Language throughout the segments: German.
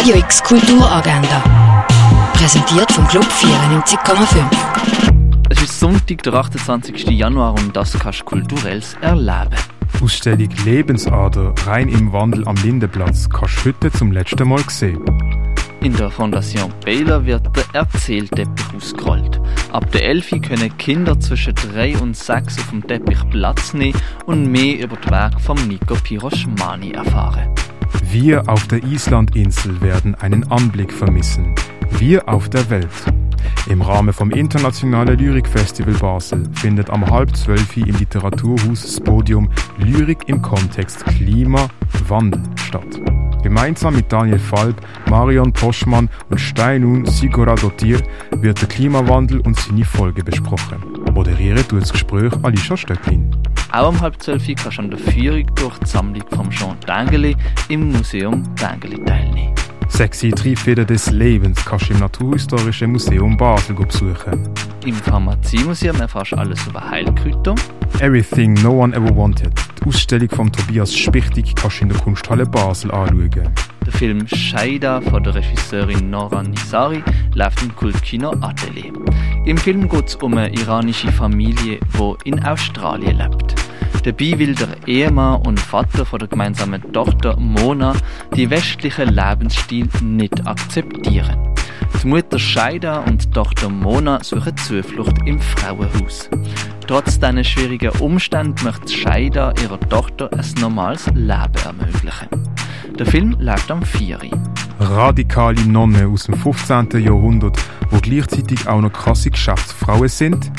Radio X Kulturagenda. Präsentiert vom Club 94,5. Es ist Sonntag, der 28. Januar und das kannst du kulturelles erleben. Ausstellung Lebensader rein im Wandel am Lindenplatz kannst du heute zum letzten Mal sehen. In der Fondation Baylor wird der Erzählteppich ausgerollt. Ab der 11 können Kinder zwischen 3 und 6 auf dem Teppich Platz nehmen und mehr über das Werk von Nico Piroschmani erfahren. Wir auf der Islandinsel werden einen Anblick vermissen. Wir auf der Welt. Im Rahmen vom Internationalen Lyrikfestival Basel findet am halb zwölf im Literaturhaus das Podium Lyrik im Kontext Klimawandel statt. Gemeinsam mit Daniel Falb, Marion Poschmann und Steinun Siguradotir wird der Klimawandel und seine Folgen besprochen. Moderieren tut das Gespräch Alicia Stöcklin. Auch um halb zwölf kannst du an der Führung durch die Sammlung von Jean Dengeli im Museum Dengeli teilnehmen. Sexy Triebfeder des Lebens kannst du im Naturhistorischen Museum Basel besuchen. Im Pharmaziemuseum erfährst du alles über Heilkräuter. Everything No One Ever Wanted. Die Ausstellung von Tobias Spichtig kannst du in der Kunsthalle Basel anschauen. Der Film Shaida von der Regisseurin Nora Nisari läuft im Kultkino Atelier. Im Film geht es um eine iranische Familie, die in Australien lebt. Dabei will der Ehemann und Vater von der gemeinsamen Tochter Mona die westlichen Lebensstil nicht akzeptieren. Die Mutter Shaida und die Tochter Mona suchen Zuflucht im Frauenhaus. Trotz diesen schwierigen Umständen möchte Shaida ihrer Tochter ein normales Leben ermöglichen. Der Film läuft am 4. Radikale Nonnen aus dem 15. Jahrhundert, wo gleichzeitig auch noch krasse Geschäftsfrauen sind.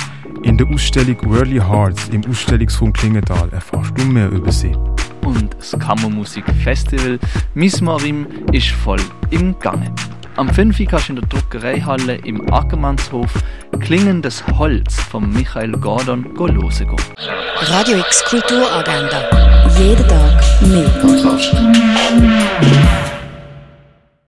In der Ausstellung Worldly Hearts im Ausstellungsraum Klingenthal erfährst du mehr über sie. Und das Kammermusikfestival Mismarim ist voll im Gange. Am 5. kannst du in der Druckereihalle im Ackermannshof Klingendes Holz von Michael Gordon hören gehen. Radio X Kulturagenda. Jeden Tag mehr.